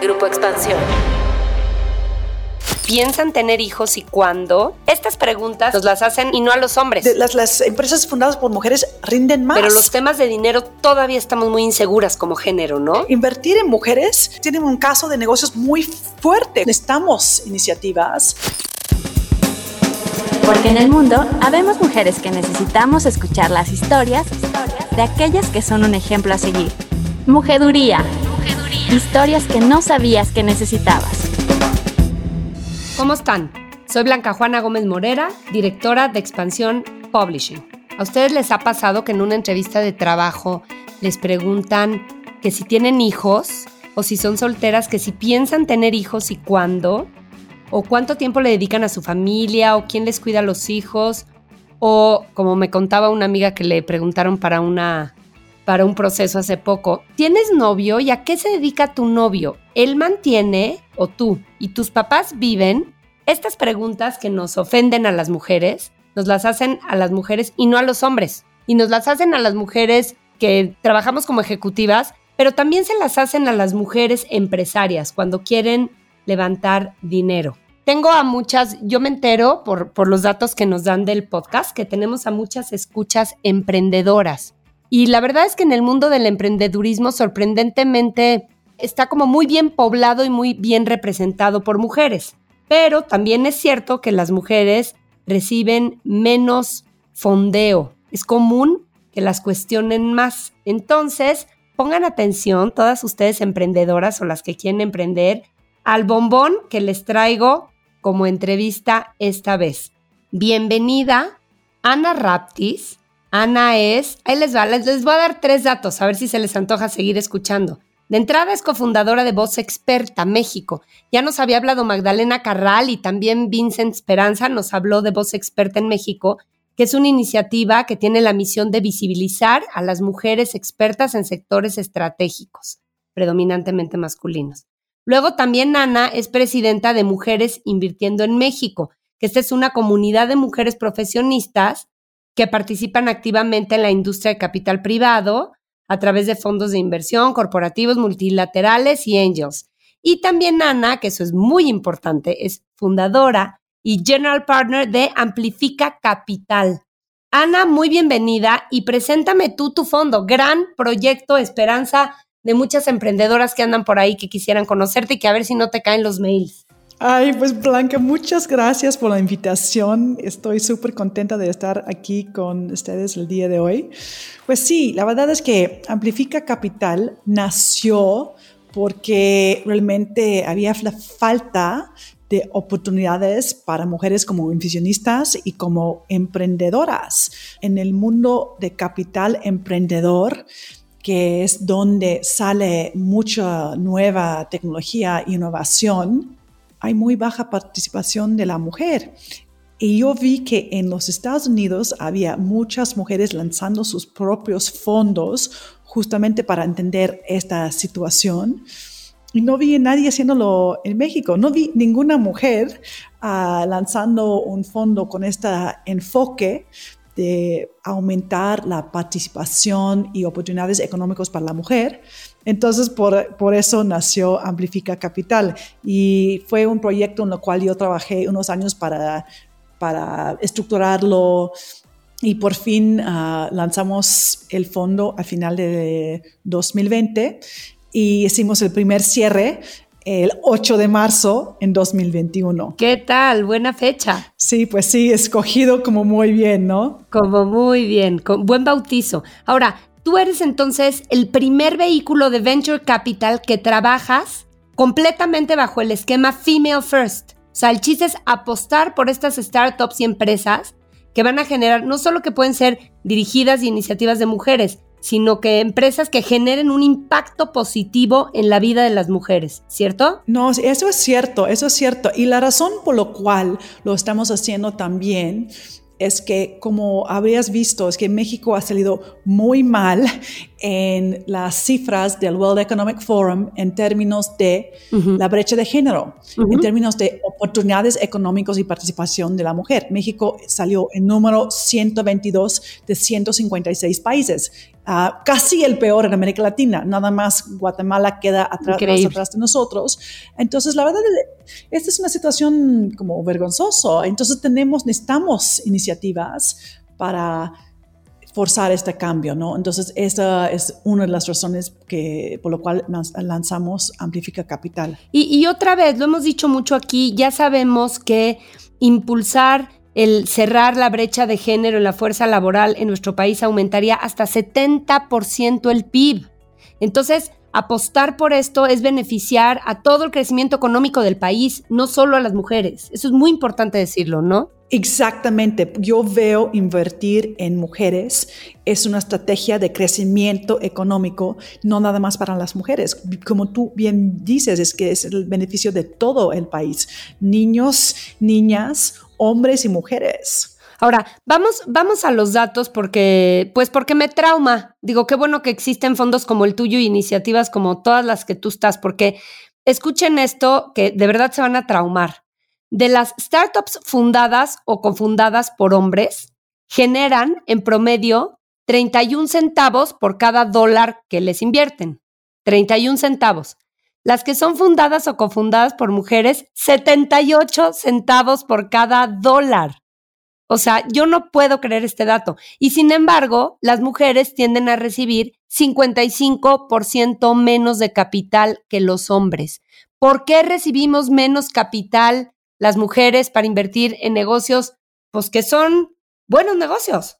Grupo Expansión. ¿Piensan tener hijos y cuándo? Estas preguntas nos las hacen y no a los hombres. De- Las, las empresas fundadas por mujeres rinden más. Pero los temas de dinero todavía estamos muy inseguras como género, ¿no? Invertir en mujeres tiene un caso de negocios muy fuerte. Necesitamos iniciativas. Porque en el mundo habemos mujeres que necesitamos escuchar las historias de aquellas que son un ejemplo a seguir. Mujeduría. Historias que no sabías que necesitabas. ¿Cómo están? Soy Blanca Juana Gómez Morera, directora de Expansión Publishing. ¿A ustedes les ha pasado que en una entrevista de trabajo les preguntan que si tienen hijos o si son solteras, que si piensan tener hijos y cuándo? ¿O cuánto tiempo le dedican a su familia? ¿O quién les cuida a los hijos? O como me contaba una amiga que le preguntaron para una para un proceso hace poco. ¿Tienes novio y a qué se dedica tu novio? ¿Él mantiene o tú y tus papás viven? Estas preguntas que nos ofenden a las mujeres, nos las hacen a las mujeres y no a los hombres. Y nos las hacen a las mujeres que trabajamos como ejecutivas, pero también se las hacen a las mujeres empresarias cuando quieren levantar dinero. Tengo a muchas, yo me entero por, por los datos que nos dan del podcast, que tenemos a muchas escuchas emprendedoras. Y la verdad es que en el mundo del emprendedurismo sorprendentemente está como muy bien poblado y muy bien representado por mujeres. Pero también es cierto que las mujeres reciben menos fondeo. Es común que las cuestionen más. Entonces, pongan atención, todas ustedes emprendedoras o las que quieren emprender, al bombón que les traigo como entrevista esta vez. Bienvenida, Ana Raptis. Ana es, ahí les va, les, les voy a dar tres datos, a ver si se les antoja seguir escuchando. De entrada es cofundadora de Voz Experta México. Ya nos había hablado Magdalena Carral y también Vincent Esperanza nos habló de Voz Experta en México, que es una iniciativa que tiene la misión de visibilizar a las mujeres expertas en sectores estratégicos, predominantemente masculinos. Luego también Ana es presidenta de Mujeres Invirtiendo en México, que esta es una comunidad de mujeres profesionistas que participan activamente en la industria de capital privado a través de fondos de inversión, corporativos, multilaterales y angels. Y también Ana, que eso es muy importante, es fundadora y general partner de Amplifica Capital. Ana, muy bienvenida y preséntame tú tu fondo, gran proyecto Esperanza de muchas emprendedoras que andan por ahí que quisieran conocerte y que a ver si no te caen los mails. Ay, pues Blanca, muchas gracias por la invitación. Estoy súper contenta de estar aquí con ustedes el día de hoy. Pues sí, la verdad es que Amplifica Capital nació porque realmente había la falta de oportunidades para mujeres como inversionistas y como emprendedoras. En el mundo de capital emprendedor, que es donde sale mucha nueva tecnología innovación, hay muy baja participación de la mujer. Y yo vi que en los Estados Unidos había muchas mujeres lanzando sus propios fondos justamente para entender esta situación. Y no vi a nadie haciéndolo en México. No vi ninguna mujer uh, lanzando un fondo con este enfoque de aumentar la participación y oportunidades económicas para la mujer. Entonces, por, por, eso nació Amplifica Capital y fue un proyecto en el cual yo trabajé unos años para, para estructurarlo y por fin uh, lanzamos el fondo al final de 2020 y hicimos el primer cierre el 8 de marzo en 2021. ¿Qué tal? Buena fecha. Sí, pues sí, escogido como muy bien, ¿no? Como muy bien, con buen bautizo. Ahora, tú eres entonces el primer vehículo de Venture Capital que trabajas completamente bajo el esquema Female First. O sea, el chiste es apostar por estas startups y empresas que van a generar, no solo que pueden ser dirigidas y iniciativas de mujeres, sino que empresas que generen un impacto positivo en la vida de las mujeres, ¿cierto? No, eso es cierto, eso es cierto. Y la razón por la cual lo estamos haciendo también es que, como habrías visto, es que México ha salido muy mal en las cifras del World Economic Forum en términos de la brecha de género, en términos de oportunidades económicas y participación de la mujer. México salió en número 122 de 156 países. Uh, casi el peor en América Latina, nada más Guatemala queda atrás, atrás de nosotros. Entonces, la verdad, esta es una situación como vergonzosa. Entonces, tenemos, necesitamos iniciativas para forzar este cambio, ¿no? Entonces, esa es una de las razones que, por lo cual lanzamos Amplifica Capital. Y, y otra vez, lo hemos dicho mucho aquí, ya sabemos que impulsar el cerrar la brecha de género en la fuerza laboral en nuestro país aumentaría hasta 70% el PIB. Entonces, apostar por esto es beneficiar a todo el crecimiento económico del país, no solo a las mujeres. Eso es muy importante decirlo, ¿no? Exactamente, yo veo invertir en mujeres es una estrategia de crecimiento económico, no nada más para las mujeres. Como tú bien dices, es que es el beneficio de todo el país, niños, niñas, hombres y mujeres. Ahora, vamos, vamos a los datos porque, pues porque me trauma. Digo, qué bueno que existen fondos como el tuyo iniciativas como todas las que tú estás, porque escuchen esto que de verdad se van a traumar de las startups fundadas o cofundadas por hombres generan en promedio 31 centavos por cada dólar que les invierten. 31 centavos. Las que son fundadas o cofundadas por mujeres, 78 centavos por cada dólar. O sea, yo no puedo creer este dato. Y sin embargo, las mujeres tienden a recibir 55% menos de capital que los hombres. ¿Por qué recibimos menos capital las mujeres para invertir en negocios, pues que son buenos negocios.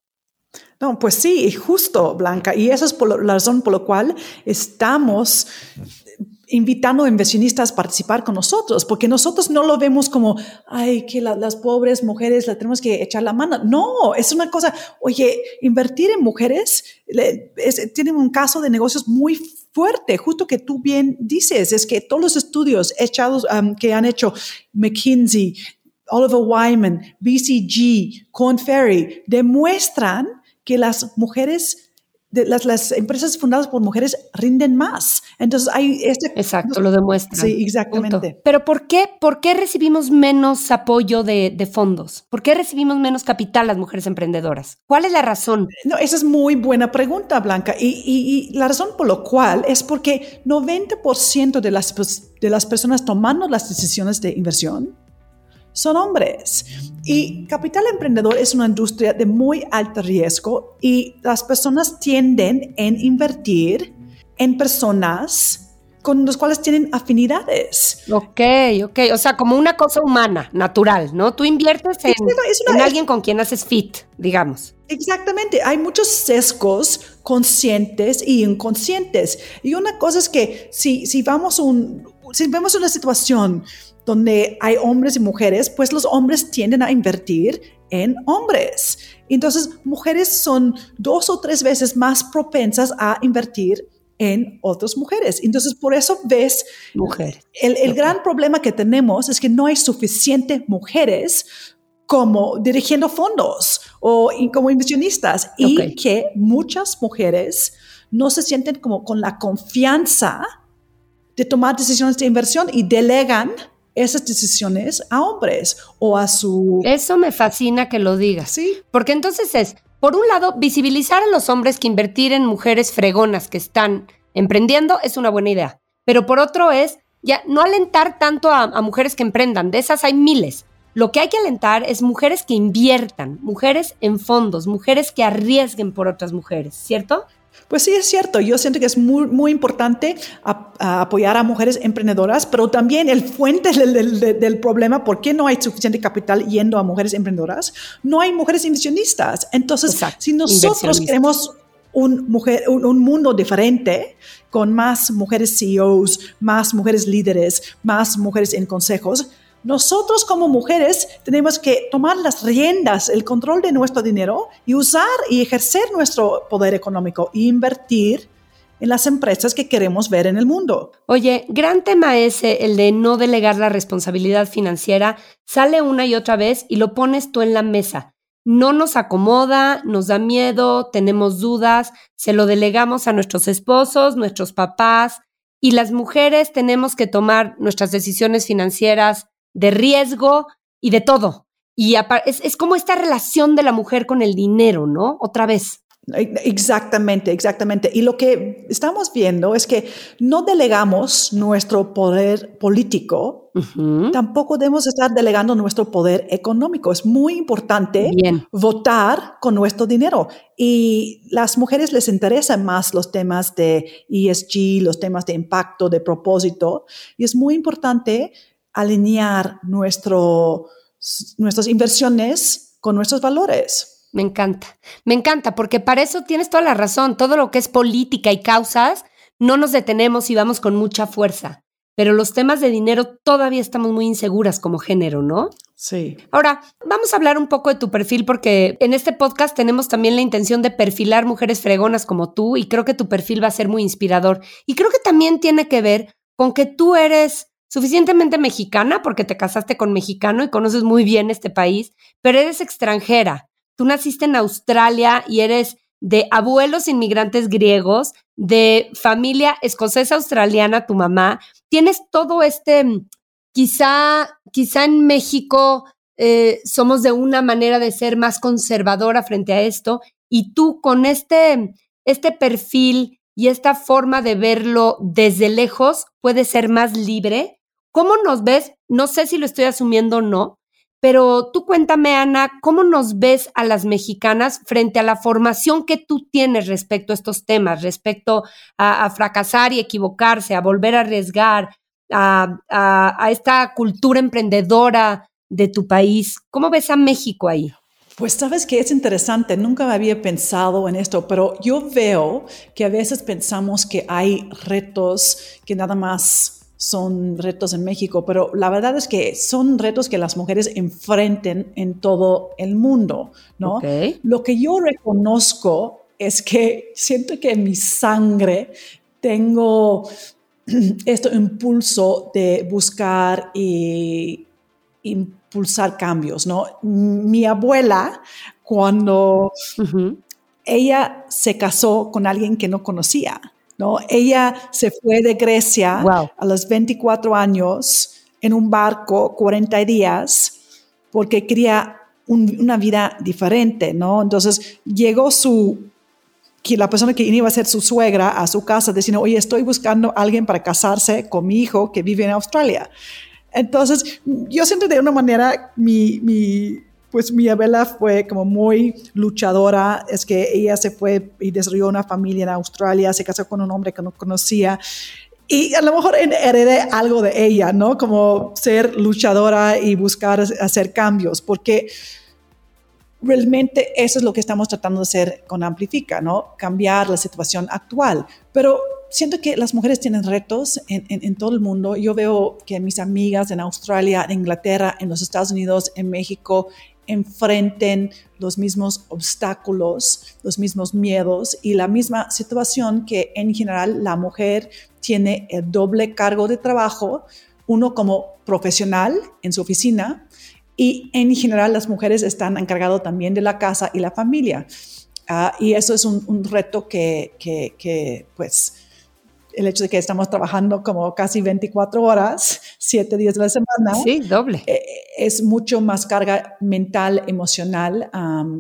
No, pues sí, justo, Blanca. Y esa es la razón por la cual estamos invitando a inversionistas a participar con nosotros, porque nosotros no lo vemos como, ay, que las pobres mujeres la tenemos que echar la mano. No, es una cosa, oye, invertir en mujeres tiene un caso de negocios muy fuerte, justo que tú bien dices, es que todos los estudios echados um, que han hecho McKinsey, Oliver Wyman, BCG, Corn Ferry, demuestran que las mujeres las, las, empresas fundadas por mujeres rinden más. Entonces hay este... Exacto, lo demuestra. Sí, exactamente. Pero ¿por qué, ¿por qué recibimos menos apoyo de, de, fondos? ¿Por qué recibimos menos capital las mujeres emprendedoras? ¿Cuál es la razón? No, esa es muy buena pregunta, Blanca. Y, y, y la razón por lo cual es porque 90% de las, de las personas tomando las decisiones de inversión son hombres. Y capital emprendedor es una industria de muy alto riesgo y las personas tienden en invertir en personas con las cuales tienen afinidades. Ok, ok, o sea, como una cosa humana, natural, ¿no? Tú inviertes en, en alguien con quien haces fit, digamos. Exactamente, hay muchos sesgos conscientes y inconscientes. Y una cosa es que si, si vamos un, si vemos una situación donde hay hombres y mujeres, pues los hombres tienden a invertir en hombres. Entonces, mujeres son dos o tres veces más propensas a invertir en otras mujeres. Entonces, por eso ves, Mujer. el, gran problema que tenemos es que no hay suficiente mujeres como dirigiendo fondos o como inversionistas y que muchas mujeres no se sienten como con la confianza de tomar decisiones de inversión y delegan esas decisiones a hombres o a su... Eso me fascina que lo digas. Sí. Porque entonces es, por un lado, visibilizar a los hombres que invertir en mujeres fregonas que están emprendiendo es una buena idea. Pero por otro es, ya no alentar tanto a, a mujeres que emprendan, de esas hay miles. Lo que hay que alentar es mujeres que inviertan, mujeres en fondos, mujeres que arriesguen por otras mujeres, ¿cierto? Pues sí, es cierto. Yo siento que es muy, muy importante apoyar a mujeres emprendedoras, pero también el fuente del, problema, ¿por qué no hay suficiente capital yendo a mujeres emprendedoras? No hay mujeres inversionistas. Entonces, si nosotros queremos un, mujer, un, mundo diferente, con más mujeres CEOs, más mujeres líderes, más mujeres en consejos, nosotros como mujeres tenemos que tomar las riendas, el control de nuestro dinero y usar y ejercer nuestro poder económico e invertir en las empresas que queremos ver en el mundo. Oye, gran tema ese, el de no delegar la responsabilidad financiera, sale una y otra vez y lo pones tú en la mesa. no nos acomoda, nos da miedo, tenemos dudas, se lo delegamos a nuestros esposos, nuestros papás, y las mujeres tenemos que tomar nuestras decisiones financieras de riesgo y de todo. Y es, es como esta relación de la mujer con el dinero, ¿no? Otra vez. Exactamente, exactamente. Y lo que estamos viendo es que no delegamos nuestro poder político, tampoco debemos estar delegando nuestro poder económico. Es muy importante votar con nuestro dinero. Y las mujeres les interesan más los temas de ESG, los temas de impacto, de propósito. Y es muy importante alinear nuestro, nuestras inversiones con nuestros valores. Me encanta, me encanta, porque para eso tienes toda la razón. Todo lo que es política y causas, no nos detenemos y vamos con mucha fuerza. Pero los temas de dinero todavía estamos muy inseguras como género, ¿no? Sí. Ahora, vamos a hablar un poco de tu perfil porque en este podcast tenemos también la intención de perfilar mujeres fregonas como tú y creo que tu perfil va a ser muy inspirador. Y creo que también tiene que ver con que tú eres suficientemente mexicana porque te casaste con mexicano y conoces muy bien este país, pero eres extranjera. Tú naciste en Australia y eres de abuelos inmigrantes griegos, de familia escocesa australiana, tu mamá, tienes todo este, quizá, quizá en México eh, somos de una manera de ser más conservadora frente a esto, y tú con este, este perfil y esta forma de verlo desde lejos puedes ser más libre. ¿Cómo nos ves? No sé si lo estoy asumiendo o no, pero tú cuéntame, Ana, ¿cómo nos ves a las mexicanas frente a la formación que tú tienes respecto a estos temas, respecto a, fracasar y equivocarse, a volver a arriesgar, a esta cultura emprendedora de tu país? ¿Cómo ves a México ahí? Pues sabes que es interesante, nunca había pensado en esto, pero yo veo que a veces pensamos que hay retos que nada más son retos en México, pero la verdad es que son retos que las mujeres enfrenten en todo el mundo, ¿no? Lo que yo reconozco es que siento que en mi sangre tengo este impulso de buscar y impulsar cambios, ¿no? Mi abuela, cuando ella se casó con alguien que no conocía, ¿no? Ella se fue de Grecia a los 24 años en un barco 40 días porque quería una vida diferente, ¿no? Entonces llegó su la persona que iba a ser su suegra a su casa diciendo, oye, estoy buscando a alguien para casarse con mi hijo que vive en Australia. Entonces, yo siento de una manera mi, mi pues mi abuela fue como muy luchadora, es que ella se fue y desarrolló una familia en Australia, se casó con un hombre que no conocía y a lo mejor heredé algo de ella, ¿no? Como ser luchadora y buscar hacer cambios, porque realmente eso es lo que estamos tratando de hacer con Amplifica, ¿no? Cambiar la situación actual. Pero siento que las mujeres tienen retos en, en, todo el mundo. Yo veo que mis amigas en Australia, en Inglaterra, en los Estados Unidos, en México, enfrenten los mismos obstáculos, los mismos miedos y la misma situación que en general la mujer tiene el doble cargo de trabajo, uno como profesional en su oficina y en general las mujeres están encargadas también de la casa y la familia. Ah, y eso es un, reto que, que, que pues el hecho de que estamos trabajando como casi 24 horas, 7 días de la semana. Sí, doble. Eh, es mucho más carga mental, emocional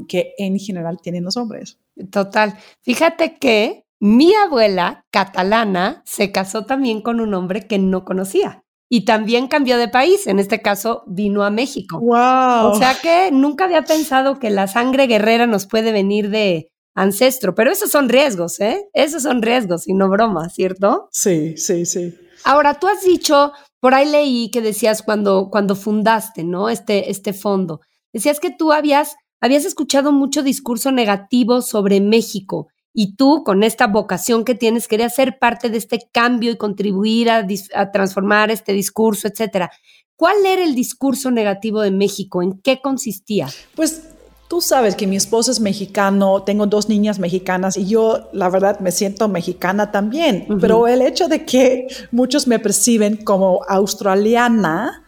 que en general tienen los hombres. Total. Fíjate que mi abuela catalana se casó también con un hombre que no conocía y también cambió de país. En este caso, vino a México. ¡Wow! O sea que nunca había pensado que la sangre guerrera nos puede venir de, ancestro. Pero esos son riesgos, ¿eh? Esos son riesgos y no bromas, ¿cierto? Sí, sí, sí. Ahora, tú has dicho, por ahí leí que decías cuando, cuando fundaste, ¿no? Este, este fondo. Decías que tú habías, habías escuchado mucho discurso negativo sobre México y tú, con esta vocación que tienes, querías ser parte de este cambio y contribuir a, a transformar este discurso, etcétera. ¿Cuál era el discurso negativo de México? ¿En qué consistía? Pues Tú sabes que mi esposo es mexicano, tengo dos niñas mexicanas y yo la verdad me siento mexicana también, pero el hecho de que muchos me perciben como australiana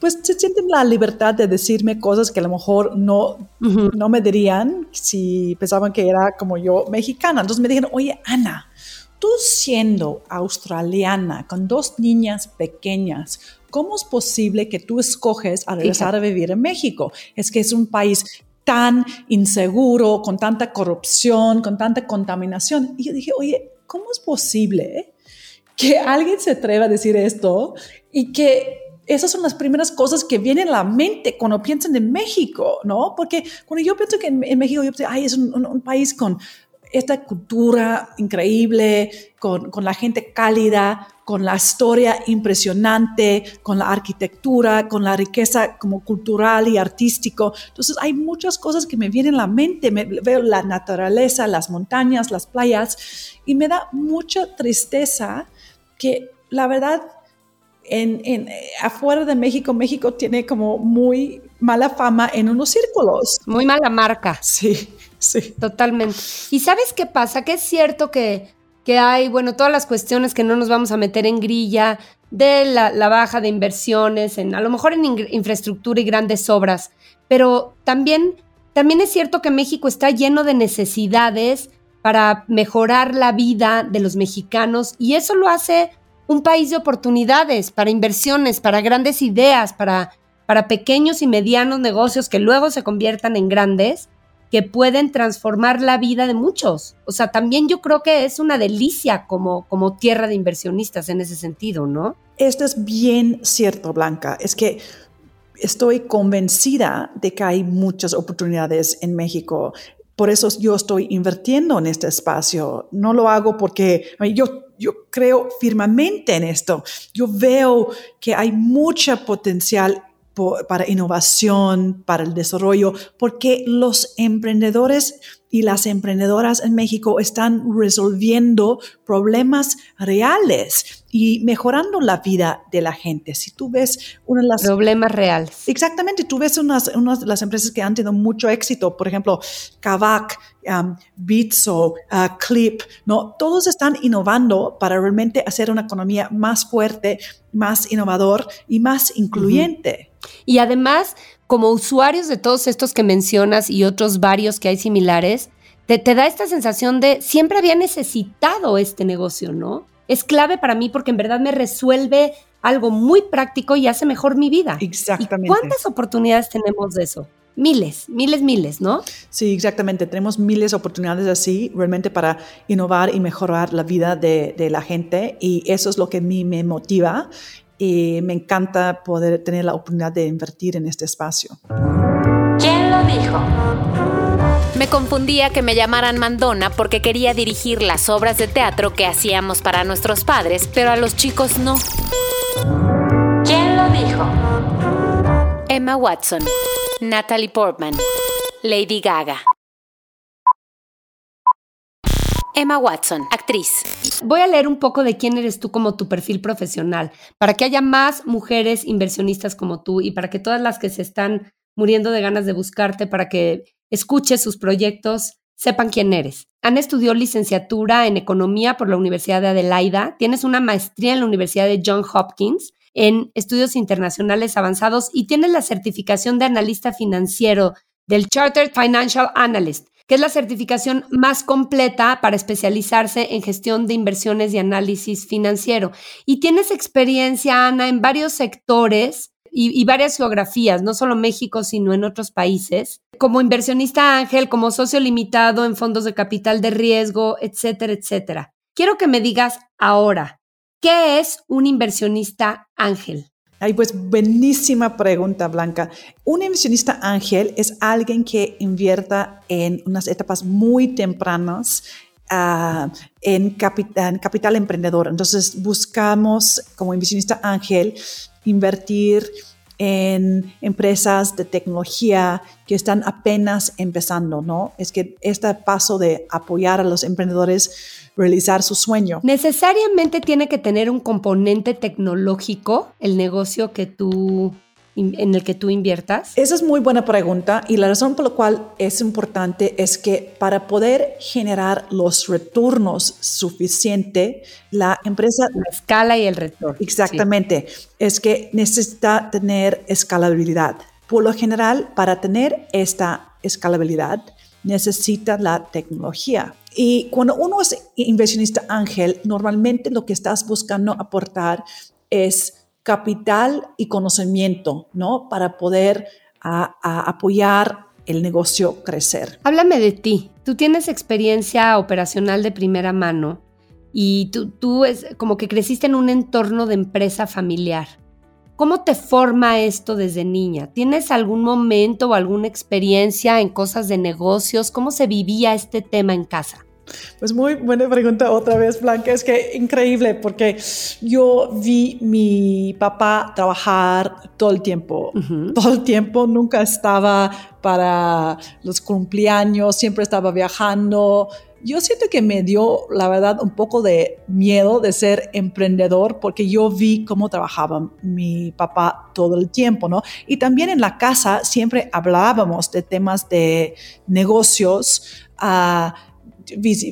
pues se sienten la libertad de decirme cosas que a lo mejor no, no me dirían si pensaban que era como yo mexicana. Entonces me dijeron, oye, Ana, tú siendo australiana con dos niñas pequeñas, ¿cómo es posible que tú escoges a regresar a vivir en México? Es que es un país tan inseguro, con tanta corrupción, con tanta contaminación. Y yo dije, oye, ¿cómo es posible que alguien se atreva a decir esto y que esas son las primeras cosas que vienen a la mente cuando piensan en México, ¿no? Porque cuando yo pienso que en, México, yo pienso, ay, es un, país con esta cultura increíble, con, con, la gente cálida, con la historia impresionante, con la arquitectura, con la riqueza como cultural y artístico. Entonces hay muchas cosas que me vienen a la mente. Me, veo la naturaleza, las montañas, las playas y me da mucha tristeza que la verdad en, en, afuera de México, México tiene como muy mala fama en unos círculos. Muy mala marca. Sí, sí. Totalmente. ¿Y sabes qué pasa? Que es cierto que que hay, bueno, todas las cuestiones que no nos vamos a meter en grilla, de la, baja de inversiones, en, a lo mejor en infraestructura y grandes obras, pero también, también es cierto que México está lleno de necesidades para mejorar la vida de los mexicanos y eso lo hace un país de oportunidades para inversiones, para grandes ideas, para, para pequeños y medianos negocios que luego se conviertan en grandes que pueden transformar la vida de muchos. O sea, también yo creo que es una delicia como, como tierra de inversionistas en ese sentido, ¿no? Esto es bien cierto, Blanca. Es que estoy convencida de que hay muchas oportunidades en México. Por eso yo estoy invirtiendo en este espacio. No lo hago porque yo, yo creo firmemente en esto. Yo veo que hay mucho potencial para innovación, para el desarrollo, porque los emprendedores y las emprendedoras en México están resolviendo problemas reales y mejorando la vida de la gente. Si tú ves una de las... Problemas reales. Exactamente, tú ves unas, unas de las empresas que han tenido mucho éxito, por ejemplo, Kavak, um, Bitso, uh, Clip, ¿no? Todos están innovando para realmente hacer una economía más fuerte, más innovador y más incluyente. Y además, como usuarios de todos estos que mencionas y otros varios que hay similares, te, da esta sensación de siempre había necesitado este negocio, ¿no? Es clave para mí porque en verdad me resuelve algo muy práctico y hace mejor mi vida. Exactamente. ¿Cuántas oportunidades tenemos de eso? Miles, miles, miles, ¿no? Sí, exactamente. Tenemos miles de oportunidades así, realmente para innovar y mejorar la vida de, de, la gente. Y eso es lo que a mí me motiva y me encanta poder tener la oportunidad de invertir en este espacio. ¿Quién lo dijo? Me confundía que me llamaran Mandona porque quería dirigir las obras de teatro que hacíamos para nuestros padres, pero a los chicos no. ¿Quién lo dijo? Emma Watson, Natalie Portman, Lady Gaga. Emma Watson, actriz. Voy a leer un poco de quién eres tú como tu perfil profesional, para que haya más mujeres inversionistas como tú y para que todas las que se están muriendo de ganas de buscarte, para que escuches sus proyectos, sepan quién eres. Ana estudió licenciatura en economía por la Universidad de Adelaida, tienes una maestría en la Universidad de John Hopkins en estudios internacionales avanzados y tienes la certificación de analista financiero del Chartered Financial Analyst que es la certificación más completa para especializarse en gestión de inversiones y análisis financiero. Y tienes experiencia, Ana, en varios sectores y, varias geografías, no solo México, sino en otros países, como inversionista ángel, como socio limitado en fondos de capital de riesgo, etcétera, etcétera. Quiero que me digas ahora, ¿qué es un inversionista ángel? Ay, pues buenísima pregunta, Blanca. Un inversionista ángel es alguien que invierta en unas etapas muy tempranas ah, en, capital, en, capital emprendedor. Entonces buscamos como inversionista ángel invertir en empresas de tecnología que están apenas empezando, ¿no? Es que este paso de apoyar a los emprendedores realizar su sueño. Necesariamente tiene que tener un componente tecnológico el negocio que tú en el que tú inviertas? Esa es muy buena pregunta y la razón por la cual es importante es que para poder generar los retornos suficiente, la empresa... La escala y el retorno. Exactamente. Es que necesita tener escalabilidad. Por lo general, para tener esta escalabilidad, necesita la tecnología. Y cuando uno es inversionista ángel, normalmente lo que estás buscando aportar es capital y conocimiento, ¿no? Para poder apoyar el negocio crecer. Háblame de ti. Tú tienes experiencia operacional de primera mano y tú, tú es como que creciste en un entorno de empresa familiar. ¿Cómo te forma esto desde niña? ¿Tienes algún momento o alguna experiencia en cosas de negocios? ¿Cómo se vivía este tema en casa? Pues muy buena pregunta otra vez, Blanca. Es que increíble porque yo vi mi papá trabajar todo el tiempo, todo el tiempo, nunca estaba para los cumpleaños, siempre estaba viajando. Yo siento que me dio, la verdad, un poco de miedo de ser emprendedor porque yo vi cómo trabajaba mi papá todo el tiempo, ¿no? Y también en la casa siempre hablábamos de temas de negocios. Uh,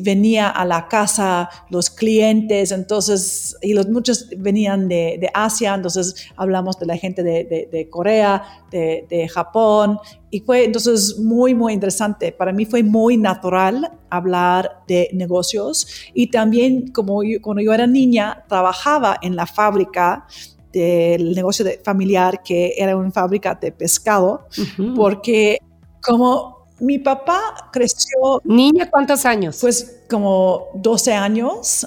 venía a la casa los clientes, entonces, y los muchos venían de, de Asia, entonces hablamos de la gente de, de, Corea, de, Japón, y fue entonces muy, muy interesante. Para mí fue muy natural hablar de negocios y también como cuando yo era niña, trabajaba en la fábrica del negocio familiar, que era una fábrica de pescado, porque como mi papá creció. ¿Niña cuántos años? Pues como 12 años.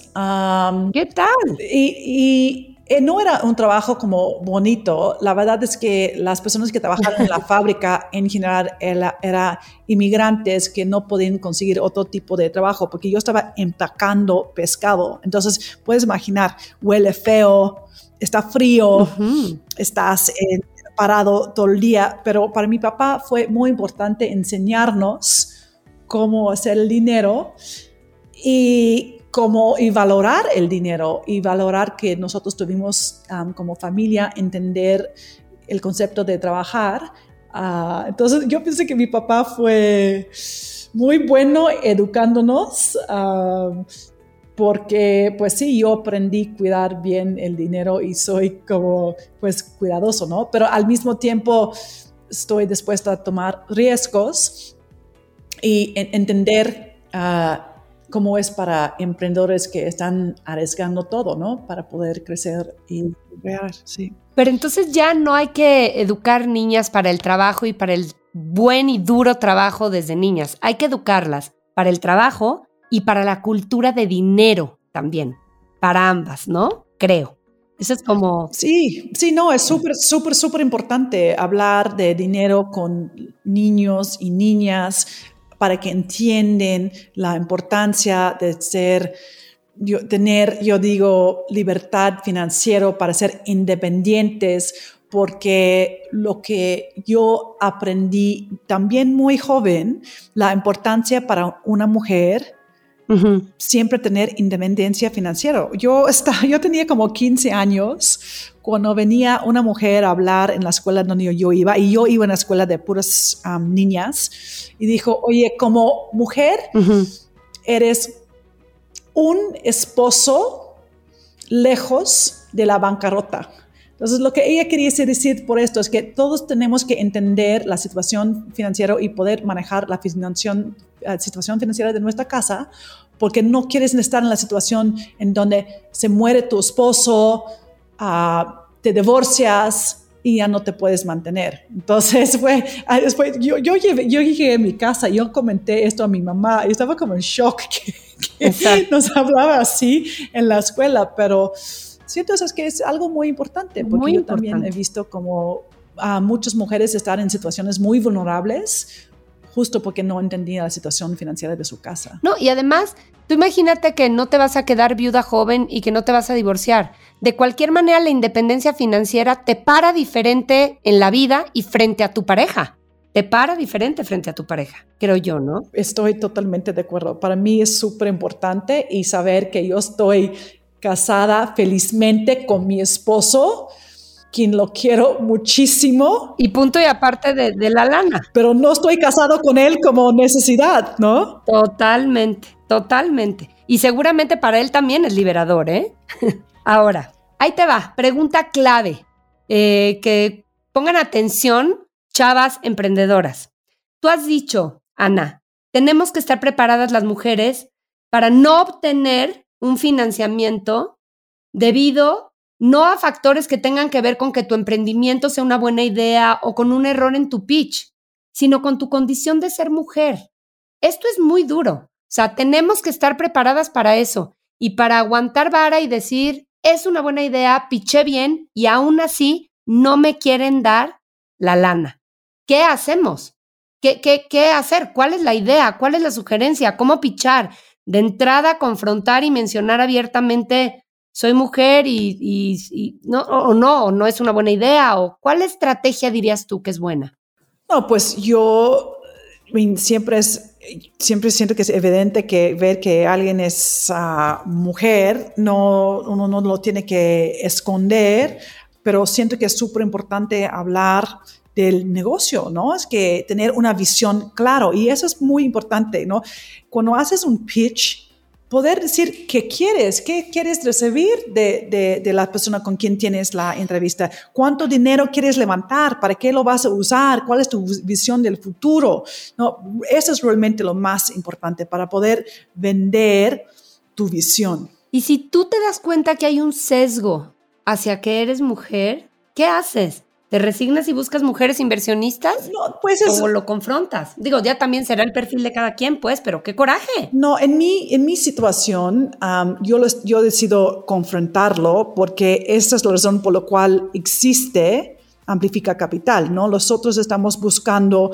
¿Qué tal? Y, eh, no era un trabajo como bonito. La verdad es que las personas que trabajaban en la fábrica en general eran era inmigrantes que no podían conseguir otro tipo de trabajo porque yo estaba empacando pescado. Entonces, puedes imaginar, huele feo, está frío, estás en parado todo el día, pero para mi papá fue muy importante enseñarnos cómo hacer el dinero y cómo y valorar el dinero y valorar que nosotros tuvimos como familia entender el concepto de trabajar. Ah, entonces yo pensé que mi papá fue muy bueno educándonos porque pues sí, yo aprendí a cuidar bien el dinero y soy como pues cuidadoso, ¿no? Pero al mismo tiempo estoy dispuesta a tomar riesgos y entender ah, cómo es para emprendedores que están arriesgando todo, ¿no? Para poder crecer y crear, sí. Pero entonces ya no hay que educar niñas para el trabajo y para el buen y duro trabajo desde niñas. Hay que educarlas para el trabajo y para la cultura de dinero también, para ambas, ¿no? Creo. Eso es como... Sí, sí, no, es súper, súper, súper importante hablar de dinero con niños y niñas para que entiendan la importancia de ser, tener, yo digo, libertad financiera para ser independientes, porque lo que yo aprendí también muy joven, la importancia para una mujer Siempre tener independencia financiera. Yo, estaba, yo tenía como 15 años cuando venía una mujer a hablar en la escuela donde yo iba, y yo iba en la escuela de puras niñas, y dijo, oye, como mujer, eres un esposo lejos de la bancarrota. Entonces, lo que ella quería decir por esto es que todos tenemos que entender la situación financiera y poder manejar la financiación, situación financiera de nuestra casa, porque no quieres estar en la situación en donde se muere tu esposo, uh, te divorcias y ya no te puedes mantener. Entonces, fue, después yo, yo, yo llegué a mi casa, yo comenté esto a mi mamá y estaba como en shock que, que nos hablaba así en la escuela, pero siento es que es algo muy importante, porque yo también he visto como a muchas mujeres estar en situaciones muy vulnerables justo porque no entendía la situación financiera de su casa. No, y además, tú imagínate que no te vas a quedar viuda joven y que no te vas a divorciar. De cualquier manera, la independencia financiera te para diferente en la vida y frente a tu pareja. Te para diferente frente a tu pareja, creo yo, ¿no? Estoy totalmente de acuerdo. Para mí es súper importante y saber que yo estoy casada felizmente con mi esposo quien lo quiero muchísimo. Y punto y aparte de, de, la lana. Pero no estoy casado con él como necesidad, ¿no? Totalmente, totalmente. Y seguramente para él también es liberador, ¿eh? Ahora, ahí te va, pregunta clave, eh, que pongan atención, chavas emprendedoras. Tú has dicho, Ana, tenemos que estar preparadas las mujeres para no obtener un financiamiento debido no a factores que tengan que ver con que tu emprendimiento sea una buena idea o con un error en tu pitch, sino con tu condición de ser mujer. Esto es muy duro. O sea, tenemos que estar preparadas para eso y para aguantar vara y decir, es una buena idea, piché bien y aún así no me quieren dar la lana. ¿Qué hacemos? ¿Qué, qué, qué hacer? ¿Cuál es la idea? ¿Cuál es la sugerencia? ¿Cómo pichar? De entrada, confrontar y mencionar abiertamente, soy mujer y, no, o no, no es una buena idea, o cuál estrategia dirías tú que es buena? No, pues yo siempre es siempre siento que es evidente que ver que alguien es uh, mujer, no, uno no lo tiene que esconder, pero siento que es súper importante hablar del negocio, ¿no? Es que tener una visión claro y eso es muy importante, ¿no? Cuando haces un pitch, poder decir qué quieres, qué quieres recibir de, de, la persona con quien tienes la entrevista, cuánto dinero quieres levantar, para qué lo vas a usar, cuál es tu visión del futuro. No, eso es realmente lo más importante para poder vender tu visión. Y si tú te das cuenta que hay un sesgo hacia que eres mujer, ¿qué haces? ¿Te resignas y buscas mujeres inversionistas? No, pues ¿O lo confrontas? Digo, ya también será el perfil de cada quien, pues, pero qué coraje. No, en mi, en mi situación, yo, yo decido confrontarlo porque esa es la razón por la cual existe Amplifica Capital, ¿no? Nosotros estamos buscando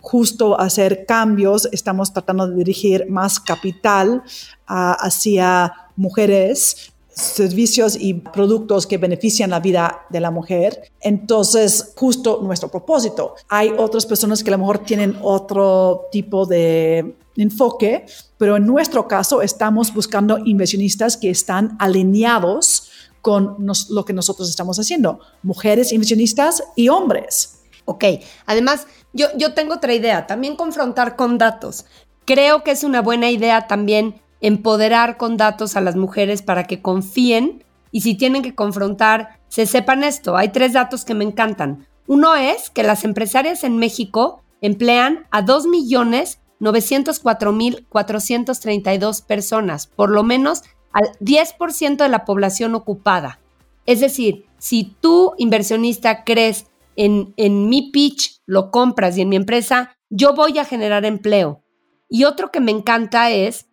justo hacer cambios, estamos tratando de dirigir más capital ah, hacia mujeres servicios y productos que benefician la vida de la mujer. Entonces, justo nuestro propósito. Hay otras personas que a lo mejor tienen otro tipo de enfoque, pero en nuestro caso estamos buscando inversionistas que están alineados con lo que nosotros estamos haciendo, mujeres inversionistas y hombres. Ok, además yo, yo tengo otra idea, también confrontar con datos. Creo que es una buena idea también empoderar con datos a las mujeres para que confíen y si tienen que confrontar, se sepan esto. Hay tres datos que me encantan. Uno es que las empresarias en México emplean a 2.904.432 personas, por lo menos al 10% de la población ocupada. Es decir, si tú, inversionista, crees en, en mi pitch, lo compras y en mi empresa, yo voy a generar empleo. Y otro que me encanta es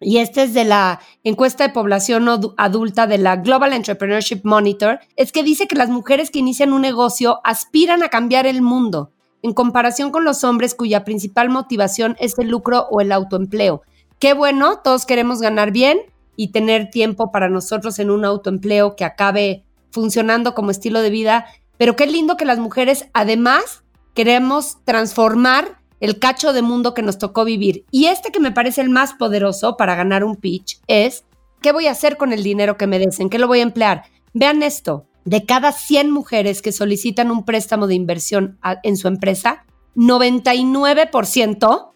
y este es de la encuesta de población adulta de la Global Entrepreneurship Monitor, es que dice que las mujeres que inician un negocio aspiran a cambiar el mundo, en comparación con los hombres cuya principal motivación es el lucro o el autoempleo. Qué bueno, todos queremos ganar bien y tener tiempo para nosotros en un autoempleo que acabe funcionando como estilo de vida, pero qué lindo que las mujeres además queremos transformar el cacho de mundo que nos tocó vivir. Y este que me parece el más poderoso para ganar un pitch es, ¿qué voy a hacer con el dinero que me des? ¿En qué lo voy a emplear? Vean esto, de cada 100 mujeres que solicitan un préstamo de inversión en su empresa, 99%,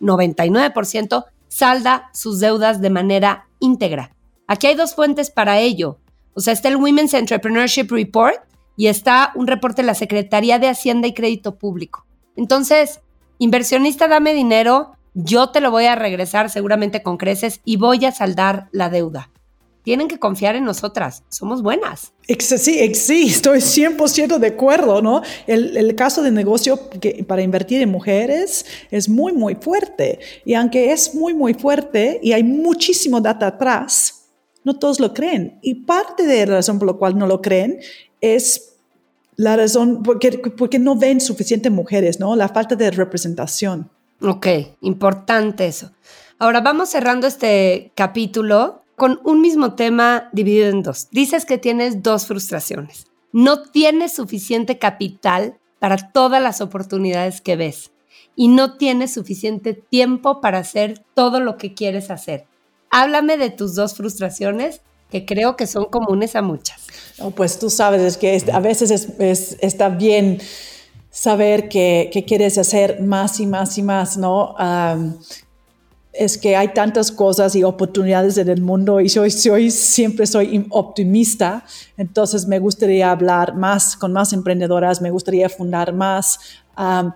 99% salda sus deudas de manera íntegra. Aquí hay dos fuentes para ello. O sea, está el Women's Entrepreneurship Report y está un reporte de la Secretaría de Hacienda y Crédito Público. Entonces, inversionista, dame dinero, yo te lo voy a regresar seguramente con creces y voy a saldar la deuda. Tienen que confiar en nosotras, somos buenas. Sí, sí, estoy 100% de acuerdo, ¿no? El, caso de negocio que, para invertir en mujeres es muy, muy fuerte. Y aunque es muy, muy fuerte y hay muchísimo data atrás, no todos lo creen. Y parte de la razón por la cual no lo creen es la razón, porque, porque no ven suficientes mujeres, ¿no? La falta de representación. Ok, importante eso. Ahora vamos cerrando este capítulo con un mismo tema dividido en dos. Dices que tienes dos frustraciones. No tienes suficiente capital para todas las oportunidades que ves y no tienes suficiente tiempo para hacer todo lo que quieres hacer. Háblame de tus dos frustraciones que creo que son comunes a muchas. pues tú sabes que a veces es, está bien saber que, quieres hacer más y más y más, ¿no? es que hay tantas cosas y oportunidades en el mundo y yo, siempre soy optimista, entonces me gustaría hablar más con más emprendedoras, me gustaría fundar más,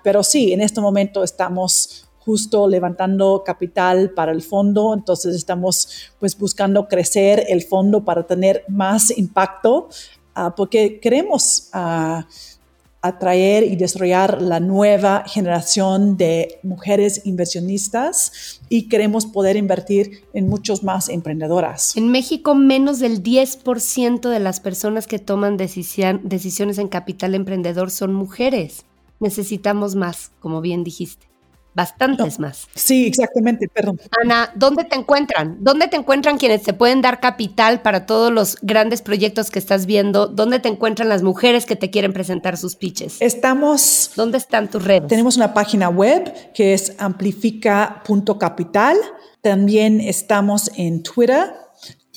pero sí, en este momento estamos justo levantando capital para el fondo, entonces estamos pues buscando crecer el fondo para tener más impacto, ah, porque queremos... Ah, atraer y desarrollar la nueva generación de mujeres inversionistas y queremos poder invertir en muchos más emprendedoras. En México, menos del 10% de las personas que toman decisiones en capital emprendedor son mujeres. Necesitamos más, como bien dijiste bastantes más. Sí, exactamente, perdón. Ana, ¿dónde te encuentran? ¿Dónde te encuentran quienes te pueden dar capital para todos los grandes proyectos que estás viendo? ¿Dónde te encuentran las mujeres que te quieren presentar sus pitches? Estamos... ¿Dónde están tus redes? Tenemos una página web que es amplifica.capital. También estamos en Twitter,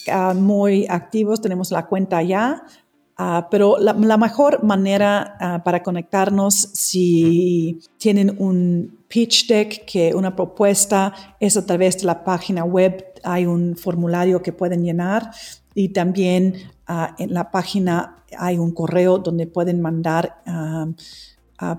ah, muy activos, tenemos la cuenta allá. Ah, pero la, mejor manera ah, para conectarnos si tienen un pitch deck, que una propuesta es a través de la página web. Hay un formulario que pueden llenar y también ah, en la página hay un correo donde pueden mandar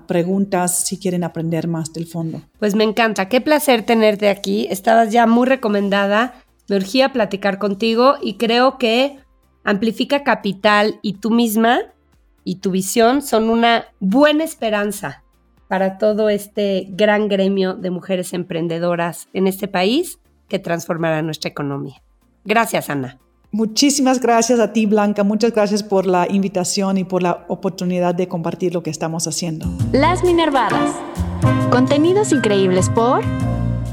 preguntas si quieren aprender más del fondo. Pues me encanta, qué placer tenerte aquí. Estabas ya muy recomendada. Me urgía platicar contigo y creo que Amplifica Capital y tú misma y tu visión son una buena esperanza para todo este gran gremio de mujeres emprendedoras en este país que transformará nuestra economía. Gracias, Ana. Muchísimas gracias a ti, Blanca. Muchas gracias por la invitación y por la oportunidad de compartir lo que estamos haciendo. Las Minervadas. Contenidos increíbles por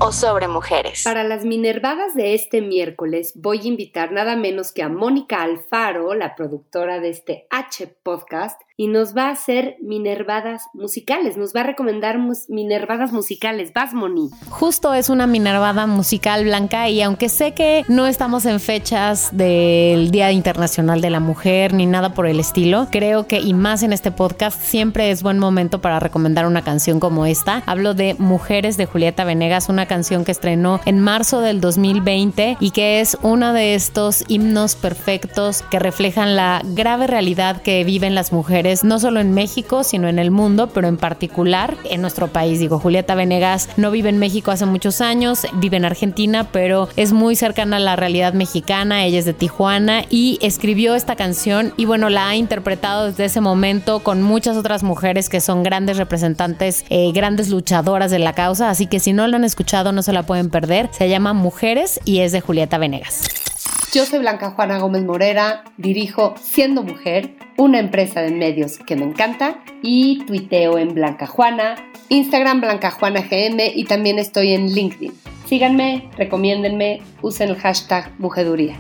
o sobre mujeres. Para las Minervadas de este miércoles voy a invitar nada menos que a Mónica Alfaro, la productora de este H podcast, y nos va a hacer minervadas musicales, nos va a recomendar minervadas musicales. Vas, Moni. Justo es una minervada musical blanca y aunque sé que no estamos en fechas del Día Internacional de la Mujer ni nada por el estilo, creo que y más en este podcast siempre es buen momento para recomendar una canción como esta. Hablo de Mujeres de Julieta Venegas, una canción que estrenó en marzo del 2020 y que es uno de estos himnos perfectos que reflejan la grave realidad que viven las mujeres no solo en México, sino en el mundo, pero en particular en nuestro país. Digo, Julieta Venegas no vive en México hace muchos años, vive en Argentina, pero es muy cercana a la realidad mexicana, ella es de Tijuana y escribió esta canción y bueno, la ha interpretado desde ese momento con muchas otras mujeres que son grandes representantes, eh, grandes luchadoras de la causa, así que si no lo han escuchado no se la pueden perder. Se llama Mujeres y es de Julieta Venegas. Yo soy Blanca Juana Gómez Morera, dirijo Siendo Mujer, una empresa de medios que me encanta y tuiteo en Blanca Juana, Instagram Blanca Juana GM y también estoy en LinkedIn. Síganme, recomiéndenme, usen el hashtag Mujeduría.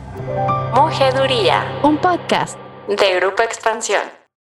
Mujeduría, un podcast de Grupo Expansión.